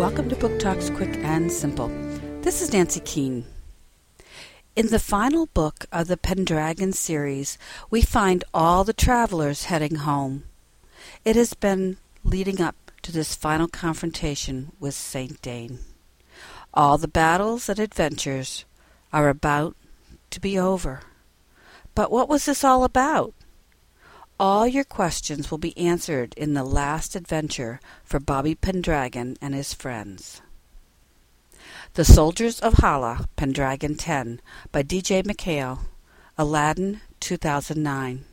Book Talks Quick and Simple. This is Nancy Keane. In the final book of the Pendragon series, we find all the travelers heading home. It has been leading up to this final confrontation with Saint Dane. All the battles and adventures are about to be over. But what was this all about? All your questions will be answered in the last adventure for Bobby Pendragon and his friends. The Soldiers of Halla, Pendragon 10 by D.J. MacHale, Aladdin, 2009.